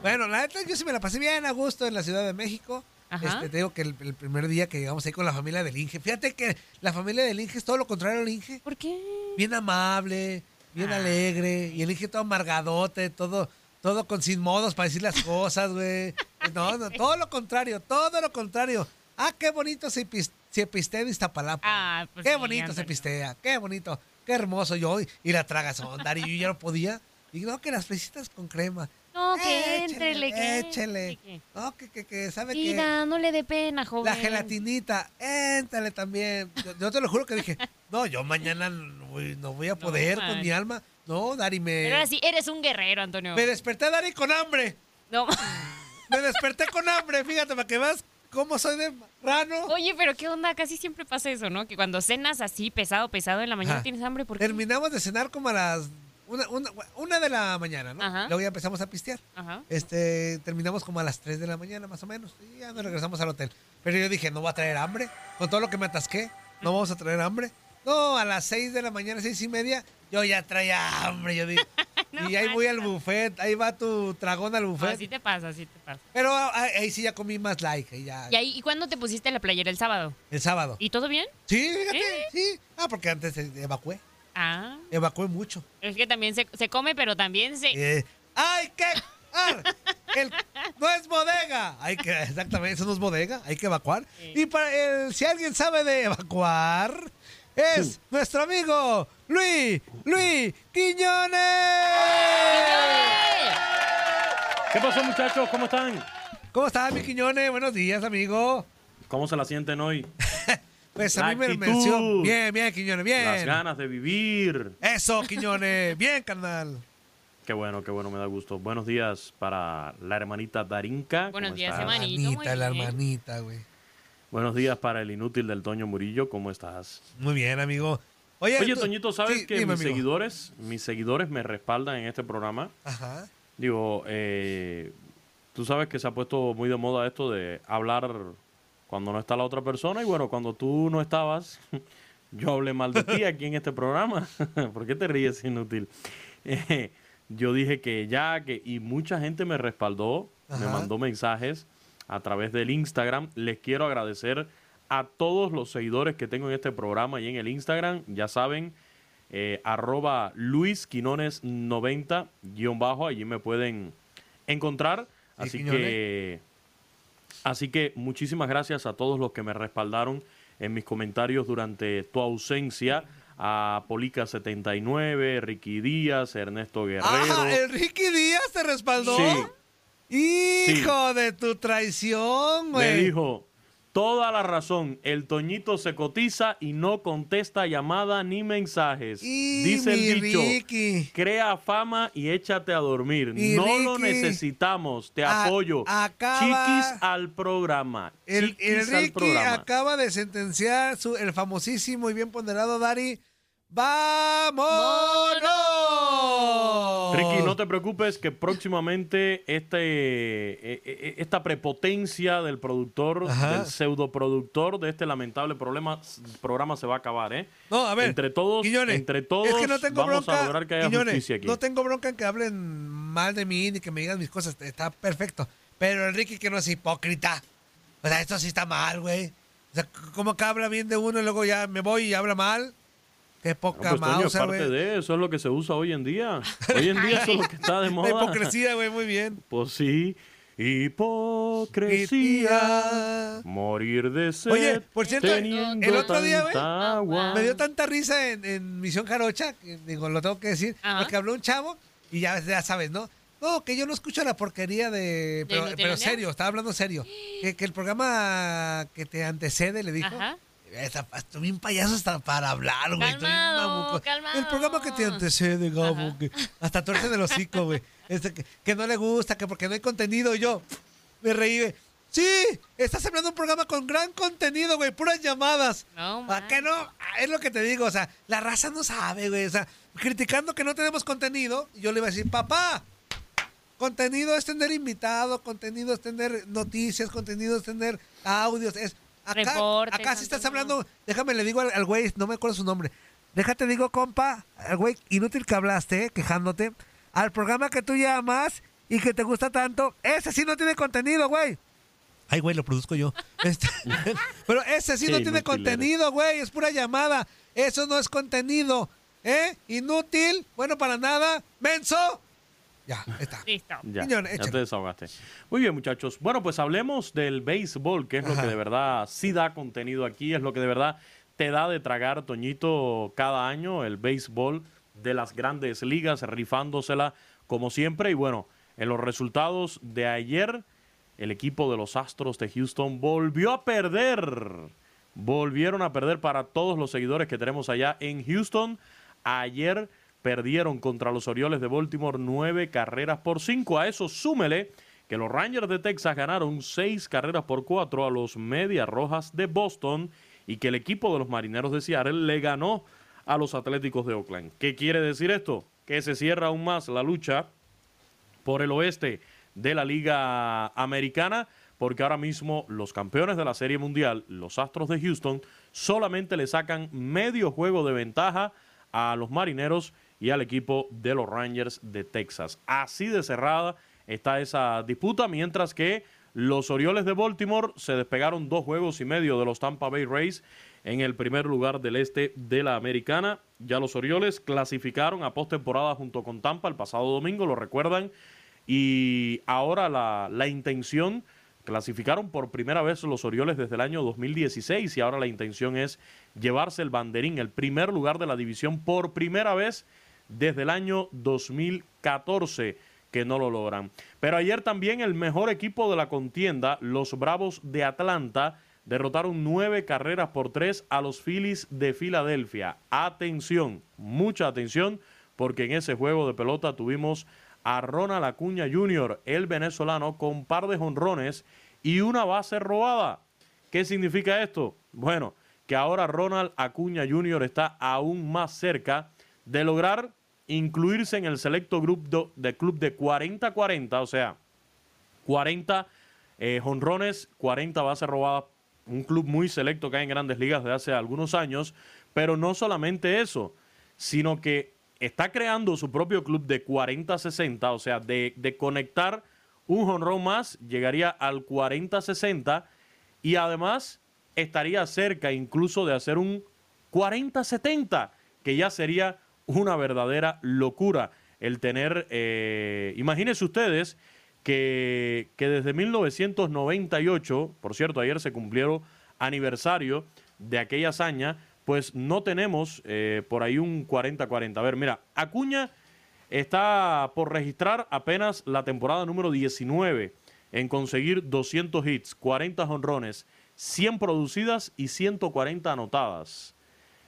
Bueno, la neta, yo sí me la pasé bien a gusto en la Ciudad de México. Ajá. Este, te digo que el, el primer día que llegamos ahí con la familia del Inge, fíjate que la familia del Inge es todo lo contrario al Inge. ¿Por qué? Bien amable, bien Ah. alegre, y el Inge todo amargadote, todo, todo con sin modos para decir las cosas, güey. No, no, todo lo contrario, todo lo contrario. Ah, qué bonito se, se pistea en Iztapalapa. Ah, pues qué sí, bonito se pistea, qué bonito, qué hermoso yo. Y la tragazón, Dari, yo ya no podía. Y no, que las fresitas con crema. No, que Échele, entrele, que échele. que- No, que, que, que, ¿sabe qué? Vida, no le dé pena, joven. La gelatinita, éntale también. Yo, yo te lo juro que dije, no, yo mañana no voy, no voy a poder con mi alma. No, Dari, me, Pero ahora sí, eres un guerrero, Antonio. me desperté, Dari, con hambre. No. Me desperté con hambre, fíjate, para que veas cómo soy de rano. Oye, pero qué onda, casi siempre pasa eso, ¿no? Que cuando cenas así, pesado, pesado, en la mañana Ajá. tienes hambre porque... Terminamos de cenar como a las una, una, una de la mañana, ¿no? Ajá. Luego ya empezamos a pistear. Ajá. Este, terminamos como a las 3 de la mañana, más o menos. Y ya nos regresamos al hotel. Pero yo dije, no va a traer hambre. Con todo lo que me atasqué, no vamos a traer hambre. No, a las 6 de la mañana, seis y media, yo ya traía hambre. Yo dije, y ahí voy al buffet, ahí va tu tragón al buffet. Así te pasa, así te pasa. Pero ah, ahí sí ya comí más like, ahí ya, ¿Y, ahí, ¿Y cuándo te pusiste la playera el sábado? el sábado. ¿Y todo bien? Sí, fíjate, ¿Eh? sí. Ah, porque antes eh, evacué, Ah, evacué mucho. es que también se, se come, pero también se... Eh, ¡Hay que! ar, el- no es bodega. Hay que, exactamente, eso no es bodega. Hay que evacuar. Y para el, si alguien sabe de evacuar, es nuestro amigo Luis, Luis Quiñones. ¿Qué pasó, muchachos? ¿Cómo están? ¿Cómo estás, mi Quiñones? Buenos días, amigo. ¿Cómo se la sienten hoy? Pues a La mí me actitud. mencionó. Bien, bien, Quiñones, bien. Las ganas de vivir. Eso, Quiñones. bien, carnal. Qué bueno, qué bueno, me da gusto. Buenos días para la hermanita Darinka. Buenos ¿Cómo días, muy Hermanita, la hermanita, güey. Buenos días para el inútil del Toño Murillo. ¿Cómo estás? Muy bien, amigo. Oye, Oye, tú- Toñito, ¿sabes sí, que dime, mis amigo. seguidores, mis seguidores me respaldan en este programa? Ajá. Digo, eh, tú sabes que se ha puesto muy de moda esto de hablar cuando no está la otra persona y bueno, cuando tú no estabas, yo hablé mal de ti aquí en este programa. ¿Por qué te ríes, inútil? Eh, yo dije que ya, que y mucha gente me respaldó, me mandó mensajes a través del Instagram. Les quiero agradecer a todos los seguidores que tengo en este programa y en el Instagram. Ya saben, eh, arroba Luis Quinones 90 guion bajo, allí me pueden encontrar. Sí, Así que, así que muchísimas gracias a todos los que me respaldaron en mis comentarios durante tu ausencia. A Polica79, Ricky Díaz, Ernesto Guerrero. Ah, el Ricky Díaz te respaldó. Sí. Hijo de tu traición, Me güey. dijo, toda la razón, el Toñito se cotiza y no contesta llamada ni mensajes. Y Dice el dicho, Ricky. crea fama y échate a dormir. Mi no lo necesitamos, te a- apoyo. acaba- Chiquis al programa. Chiquis el al Ricky programa. acaba de sentenciar su, el famosísimo y bien ponderado Dari. ¡Vámonos! Ricky, no te preocupes que próximamente este, eh, eh, esta prepotencia del productor, Ajá. del pseudoproductor de este lamentable problema, programa se va a acabar, ¿eh? No, a ver. Entre todos, entre todos es que no tengo vamos bronca, a lograr que haya justicia aquí. No tengo bronca en que hablen mal de mí ni que me digan mis cosas. Está perfecto. Pero el Ricky que no es hipócrita. O sea, esto sí está mal, güey. O sea, ¿cómo que habla bien de uno y luego ya me voy y habla mal? Qué No, poca pues, Toño, es Mauser, parte güey. de eso, es lo que se usa hoy en día. Hoy en día eso es lo que está de La moda. hipocresía, güey, muy bien. Pues sí, hipocresía, morir de sed. Oye, por cierto, teniendo el otro día, güey, tanta agua. me dio tanta risa en, en Misión Jarocha, que, digo, lo tengo que decir, porque habló un chavo y ya, ya sabes, ¿no? No, que yo no escucho la porquería de... Pero, serio, estaba hablando serio. Que, que el programa que te antecede, le dijo... Ajá. Estoy bien payaso hasta para hablar, güey. Calmado, calmado. El programa que te antecede, Gabo. que hasta tuerce del hocico, güey. Este, que, que no le gusta, que porque no hay contenido. Y yo me reí, güey. Sí, estás hablando de un programa con gran contenido, güey, puras llamadas. No, ¿A qué no? Es lo que te digo, o sea, la raza no sabe, güey, o sea, criticando que no tenemos contenido, yo le iba a decir, papá, contenido es tener invitado, contenido es tener noticias, contenido es tener audios, es... Acá, Reportes, acá sí estás hablando, déjame le digo al, al güey, no me acuerdo su nombre, déjate digo, compa, al güey inútil que hablaste, eh, quejándote, al programa que tú llamas y que te gusta tanto, ese sí no tiene contenido, güey. Ay, güey, lo produzco yo. Este, pero ese sí Qué no tiene contenido, güey. Es pura llamada. Eso no es contenido. ¿Eh? Inútil. Bueno, para nada. Menso. Ya, está. Listo. Ya, ya te desahogaste. Muy bien, muchachos. Bueno, pues hablemos del béisbol, que es lo que de verdad sí da contenido aquí, es lo que de verdad te da de tragar, Toñito, cada año, el béisbol de las grandes ligas, rifándosela como siempre. Y bueno, en los resultados de ayer, el equipo de los Astros de Houston volvió a perder. Volvieron a perder para todos los seguidores que tenemos allá en Houston. Ayer perdieron contra los Orioles de Baltimore nueve carreras por cinco. A eso súmele que los Rangers de Texas ganaron seis carreras por cuatro a los Medias Rojas de Boston y que el equipo de los Marineros de Seattle le ganó a los Atléticos de Oakland. ¿Qué quiere decir esto? Que se cierra aún más la lucha por el oeste de la Liga Americana, porque ahora mismo los campeones de la Serie Mundial, los Astros de Houston, solamente le sacan medio juego de ventaja a los Marineros y al equipo de los Rangers de Texas. Así de cerrada está esa disputa, mientras que los Orioles de Baltimore se despegaron dos juegos y medio de los Tampa Bay Rays en el primer lugar del este de la Americana. Ya los Orioles clasificaron a postemporada junto con Tampa el pasado domingo, lo recuerdan. Y ahora la, la intención, clasificaron por primera vez los Orioles desde el año 2016 y ahora la intención es llevarse el banderín, el primer lugar de la división por primera vez desde el año 2014 que no lo logran. Pero ayer también el mejor equipo de la contienda, los Bravos de Atlanta, derrotaron nueve carreras por tres a los Phillies de Filadelfia. Atención, mucha atención, porque en ese juego de pelota tuvimos a Ronald Acuña Jr., el venezolano, con par de jonrones y una base robada. ¿Qué significa esto? Bueno, que ahora Ronald Acuña Jr. está aún más cerca de lograr incluirse en el selecto grupo de, club de 40-40, o sea, 40 eh, jonrones, 40 bases robadas, un club muy selecto que hay en grandes ligas de hace algunos años, pero no solamente eso, sino que está creando su propio club de 40-60, o sea, de, de conectar un jonrón más, llegaría al 40-60 y además estaría cerca incluso de hacer un 40-70, que ya sería una verdadera locura el tener, eh, imagínense ustedes que, que desde 1998, por cierto, ayer se cumplieron aniversario de aquella hazaña, pues no tenemos eh, por ahí un 40-40. A ver, mira, Acuña está por registrar apenas la temporada número 19 en conseguir 200 hits, 40 honrones, 100 producidas y 140 anotadas.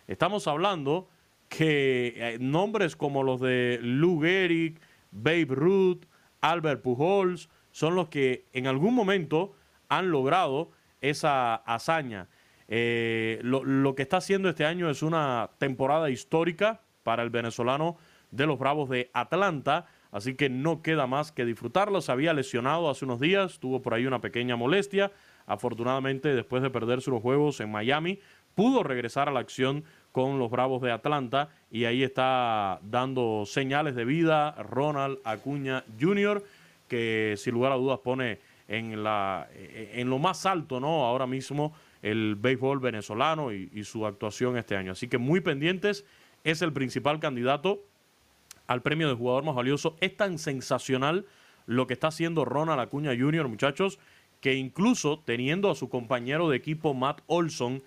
Estamos hablando que eh, nombres como los de Lou Gehrig, Babe Ruth, Albert Pujols, son los que en algún momento han logrado esa hazaña. Eh, lo, lo, que está haciendo este año es una temporada histórica para el venezolano de los Bravos de Atlanta, así que no queda más que disfrutarlo. Se había lesionado hace unos días, tuvo por ahí una pequeña molestia. Afortunadamente, después de perderse los juegos en Miami, pudo regresar a la acción con los Bravos de Atlanta y ahí está dando señales de vida Ronald Acuña Jr., que sin lugar a dudas pone en, la, en lo más alto, ¿no? Ahora mismo el béisbol venezolano y, y, su actuación este año. Así que muy pendientes, es el principal candidato al premio de jugador más valioso. Es tan sensacional lo que está haciendo Ronald Acuña Jr., muchachos, que incluso teniendo a su compañero de equipo Matt Olson,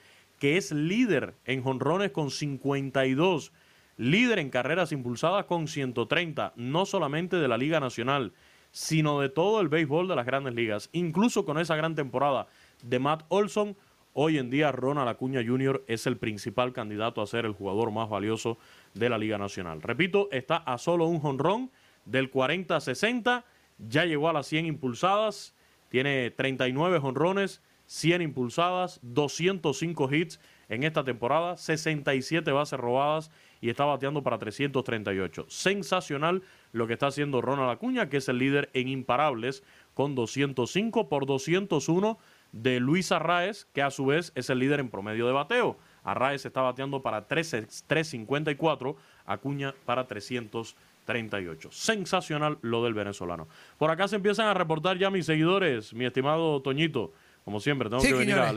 que es líder en jonrones con 52, líder en carreras impulsadas con 130, no solamente de la Liga Nacional, sino de todo el béisbol de las grandes ligas. Incluso con esa gran temporada de Matt Olson, hoy en día Ronald Acuña Jr. es el principal candidato a ser el jugador más valioso de la Liga Nacional. Repito, está a solo un jonrón del 40-60, ya llegó a las 100 impulsadas, Tiene 39 jonrones, 100 impulsadas, 205 hits en esta temporada, 67 bases robadas y está bateando para 338. Sensacional lo que está haciendo Ronald Acuña, que es el líder en imparables con 205 por 201 de Luis Arraez, que a su vez es el líder en promedio de bateo. Arraez está bateando para 13 354, Acuña para 338. Sensacional lo del venezolano. Por acá se empiezan a reportar ya mis seguidores, mi estimado Toñito. Como siempre, tengo Sí, que venir a.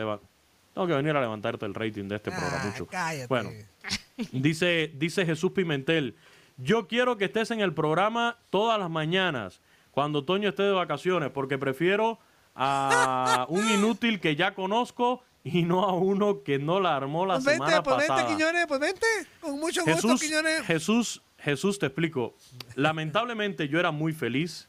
Tengo que venir a levantarte el rating de este programa. mucho. cállate. Bueno, dice, dice Jesús Pimentel, yo quiero que estés en el programa todas las mañanas, cuando Toño esté de vacaciones, porque prefiero a un inútil que ya conozco y no a uno que no la armó la Pues vente, semana pues vente, pasada. Quiñones, pues vente. Con mucho gusto, Jesús, Quiñones. Jesús, Jesús, te explico. Lamentablemente yo era muy feliz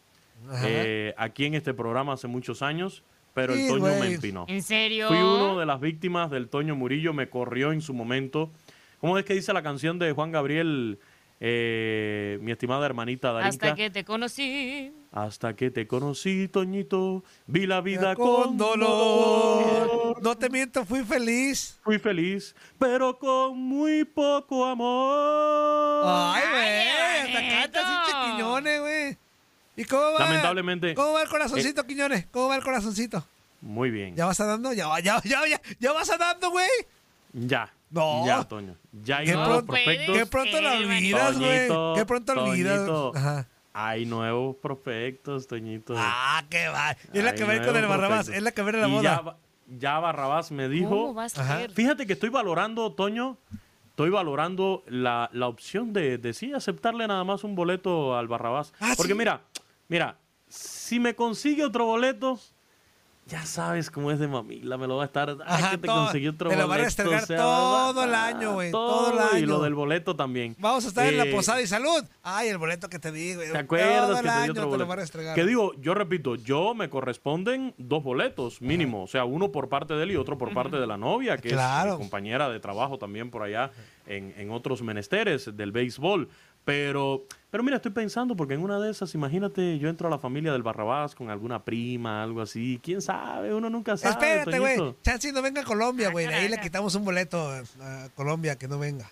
eh, aquí en este programa hace muchos años, pero Sí, el Toño me empinó. ¿En serio? Fui uno de las víctimas del Toño Murillo, me corrió en su momento. ¿Cómo es que dice la canción de Juan Gabriel, eh, mi estimada hermanita Darinka? Hasta que te conocí. Hasta que te conocí, Toñito, vi la vida Con con, dolor. dolor. No te miento, fui feliz. Fui feliz, pero con muy poco amor. Ay, güey. Hasta güey. ¿Y cómo va? Lamentablemente, ¿Cómo va el corazoncito, Quiñones? ¿Cómo va el corazoncito? Muy bien. ¿Ya vas dando? ¿Ya, ya, ya, ya, ya vas dando, güey? Ya. No. Ya, Toño. Ya hay nuevos pronto- prospectos. qué pronto lo olvidas, güey. Qué pronto olvidas. Ajá. Hay nuevos prospectos, Toñito. Ah, qué va. Es la que va con el Barrabás. Es la que va a la Y boda. Ya, Barrabás me dijo. ¿Cómo va a. Fíjate que estoy valorando, Toño. Estoy valorando la, la opción de, de sí aceptarle nada más un boleto al Barrabás. Ah, Porque ¿sí? mira, mira, si me consigue otro boleto, ya sabes cómo es de mamila, me lo va a estar. Ay, Ajá, que te todo. conseguí otro Te lo boleto. va a restregar o sea, todo el año, güey, todo el Y año. lo del boleto también. Vamos a estar en la Eh, posada y salud. Ay, el boleto que te di, güey. ¿Te acuerdas Todo que el te otro te lo a boleto? Que digo, yo repito, yo me corresponden dos boletos mínimo, o sea, uno por parte de él y otro por parte de la novia, que Claro. es mi compañera de trabajo también por allá en, en otros menesteres del béisbol. Pero, pero mira, estoy pensando, porque en una de esas, imagínate, yo entro a la familia del Barrabás con alguna prima, algo así, quién sabe, uno nunca sabe. Espérate, güey. Chansi no venga a Colombia, güey. De ahí le quitamos un boleto a Colombia que no venga.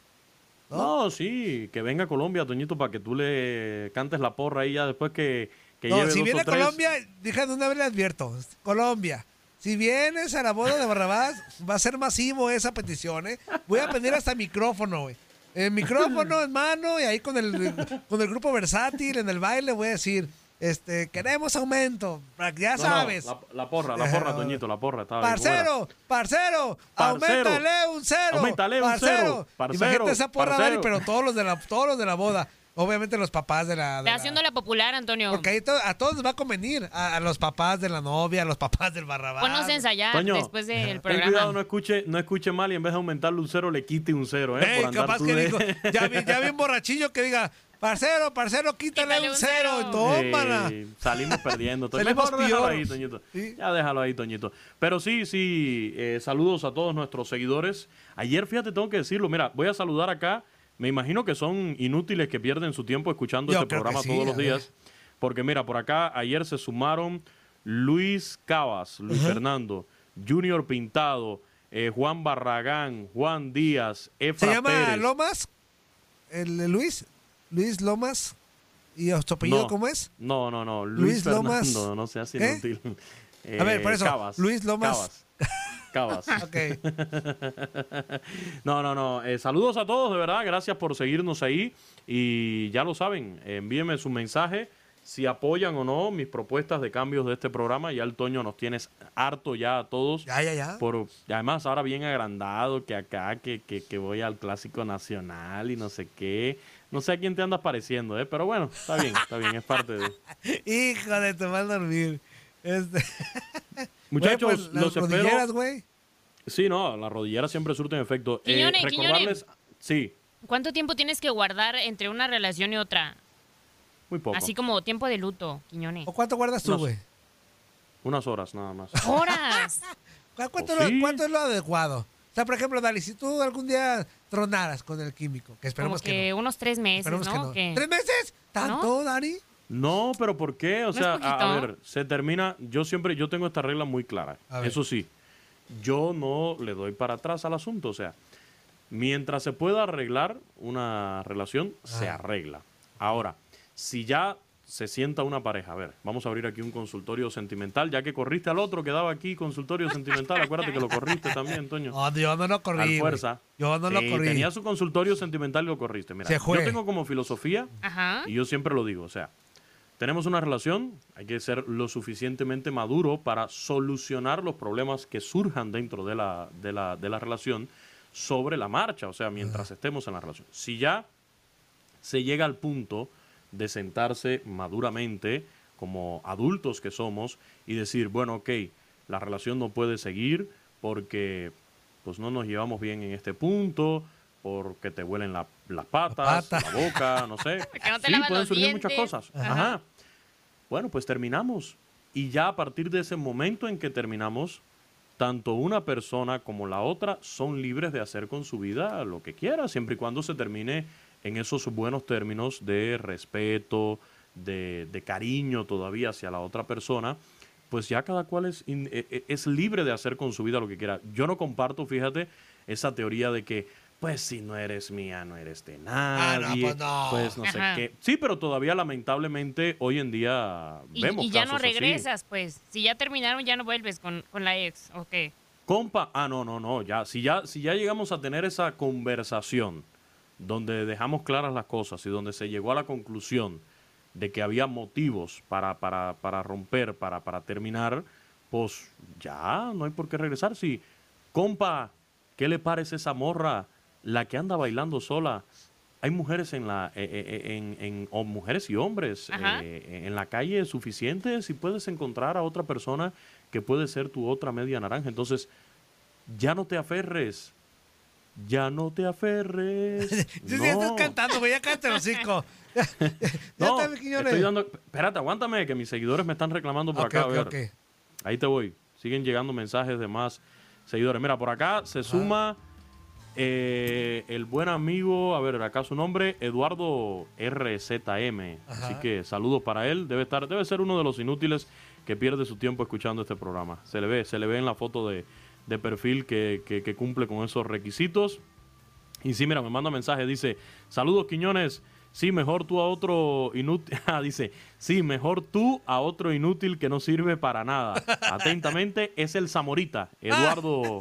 No, sí, que venga a Colombia, Toñito, para que tú le cantes la porra ahí ya después que, que no, lleve si dos viene o a tres. Colombia, dije de una vez le advierto. Colombia. Si vienes a la boda de Barrabás, va a ser masivo esa petición, ¿eh? Voy a pedir hasta micrófono, güey. El micrófono en mano y ahí con el, con el grupo versátil en el baile voy a decir, este, queremos aumento. Ya No, no, sabes. la, la porra, la porra, Toñito, la porra. Estaba. Parcero, parcero, Parcero. aumentale un cero. Aumentale un cero. Parcero, Imagínate esa porra, parcero. Dani, pero todos los de la, todos los de la boda. Obviamente los papás de la. de Está la- haciendo la popular, Antonio. Porque ahí to- a todos nos va a convenir. A, a los papás de la novia, a los papás del Barrabás. Ponnos a ensayar Toño, después del Ten programa. cuidado, no escuche, no escuche mal y en vez de aumentarle un cero, le quite un cero, ¿eh? Ey, por andar capaz que de- dijo, ya vi, ya vi un borrachillo que diga, parcero, parcero, quítale, Quítale un un cero. cero. Tómala. Salimos perdiendo. Toño. Salimos Mejor déjalo peor. ahí, Toñito. Sí. Ya déjalo ahí, Toñito. Pero sí, sí, eh, saludos a todos nuestros seguidores. Ayer, fíjate, tengo que decirlo. Mira, voy a saludar acá. Me imagino que son inútiles que pierden su tiempo escuchando Yo este programa sí, todos los ver. días. Porque mira, por acá ayer se sumaron Luis Cabas, Luis Fernando, Junior Pintado, eh, Juan Barragán, Juan Díaz, Se Efra llama Pérez. Lomas, el, Luis, Luis Lomas. ¿Y su apellido No. cómo es? No, no, no. Luis, Luis Fernando, Lomas. no seas ¿Qué? inútil. A ver, por Eh, eso, Cabas, Luis Lomas. Cabas. Cabas. No, no, no. eh, saludos a todos, de verdad. Gracias por seguirnos ahí. Y ya lo saben, envíenme su mensaje si apoyan o no mis propuestas de cambios de este programa. Ya el Toño nos tienes harto ya a todos. Ya, ya, ya. Por, además, ahora bien agrandado, que acá, que, que, que voy al Clásico Nacional y no sé qué. No sé a quién te andas pareciendo, ¿eh? Pero bueno, está bien, está bien, es parte de... Hijo de tu mal dormir. Este... Muchachos, pues, las los espero. rodilleras, güey. Sí, no, las rodilleras siempre surten efecto. Eh, recordarles, sí, ¿Cuánto tiempo tienes que guardar entre una relación y otra? muy poco. Así como tiempo de luto, Quiñones. ¿O cuánto guardas tú, No güey? Unas horas nada más. ¡Horas! ¿Cu- ¿Cuánto, ¿Oh, lo- sí? cuánto es lo adecuado? O sea, por ejemplo, Dali, si tú algún día tronaras con el químico, que Como esperemos que, que, no. unos tres meses, Esperemos ¿no? que no. ¿Qué? ¿Tres meses? ¿Tanto, Dani? No, pero ¿por qué? O ¿No sea, a, a ver, se termina. Yo siempre, yo tengo esta regla muy clara. A ver. Eso sí, yo no le doy para atrás al asunto. O sea, mientras se pueda arreglar una relación, se arregla. Ahora, si ya se sienta una pareja, a ver, vamos a abrir aquí un consultorio sentimental, ya que corriste al otro que daba aquí consultorio sentimental, acuérdate que lo corriste también, Toño. No, yo no lo corrí. Al fuerza. Yo no lo Sí, corrí. Tenía su consultorio sentimental y lo corriste. Mira, Se yo tengo como filosofía Ajá. y yo siempre lo digo, o sea, tenemos una relación, hay que ser lo suficientemente maduro para solucionar los problemas que surjan dentro de la, de la, de la relación sobre la marcha, o sea, mientras estemos en la relación. Si ya se llega al punto de sentarse maduramente como adultos que somos y decir, bueno, ok, la relación no puede seguir porque pues no nos llevamos bien en este punto, porque te huelen la- las patas, pata. la boca, no sé. Porque no te sí, pueden los surgir muchas cosas. Ajá. Ajá. Bueno, pues terminamos. Y ya a partir de ese momento en que terminamos, tanto una persona como la otra son libres de hacer con su vida lo que quiera, siempre y cuando se termine en esos buenos términos de respeto, de, de cariño todavía hacia la otra persona, pues ya cada cual es, in- e- e- es libre de hacer con su vida lo que quiera. Yo no comparto, fíjate, esa teoría de que, pues si no eres mía, no eres de Ah, no, nadie, pues no. pues no sé qué. Sí, pero todavía lamentablemente hoy en día Y, vemos y ya no casos así. regresas, pues. Si ya terminaron, ya no vuelves con, con la ex, ¿o qué? Compa, ah, no, no, no, ya, si ya, si ya llegamos a tener esa conversación donde dejamos claras las cosas y donde se llegó a la conclusión de que había motivos para, para, para romper, para, para terminar, pues ya no hay por qué regresar. Si, compa, ¿qué le parece esa morra? La que anda bailando sola. Hay mujeres en la, eh, eh, en, en- o mujeres y hombres eh, en la calle suficientes y puedes encontrar a otra persona que puede ser tu otra media naranja. Entonces, ya no te aferres. Ya no te aferres. Sí, sí, estás No. cantando, güey. Ya cállate los cinco. ya No, estoy dando... Espérate, aguántame, que mis seguidores me están reclamando por acá. a ver. ok. Ahí te voy. Siguen llegando mensajes de más seguidores. Mira, por acá se suma eh, el buen amigo, a ver, acá su nombre, Eduardo RZM. Así Ajá. que saludos para él. Debe estar, debe ser uno de los inútiles que pierde su tiempo escuchando este programa. Se le ve, se le ve en la foto de, de perfil que, que- que cumple con esos requisitos. Y sí, mira, me manda mensaje, dice, saludos Quiñones, sí, mejor tú a otro inútil, Ah, dice, sí, mejor tú a otro inútil que no sirve para nada. Atentamente, es el Zamorita, Eduardo,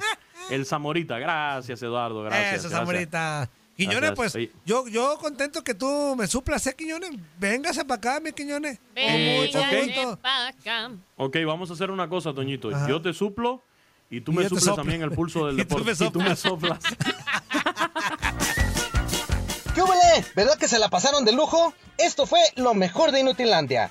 el Zamorita. Gracias, Eduardo, gracias. Eso, gracias. Zamorita. Quiñones, Gracias. pues, Sí. yo, yo contento que tú me suplas, ¿eh, Quiñones? Véngase para acá, mi Quiñones. Con mucho Véngase gusto. pa' acá. Ok, vamos a hacer una cosa, Toñito. Ajá. Yo te suplo y tú Y me suples soplo. también el pulso del deporte. me Y tú me soplas. ¿Qué hubole? ¿Verdad que se la pasaron de lujo? Esto fue lo mejor de Inutilandia.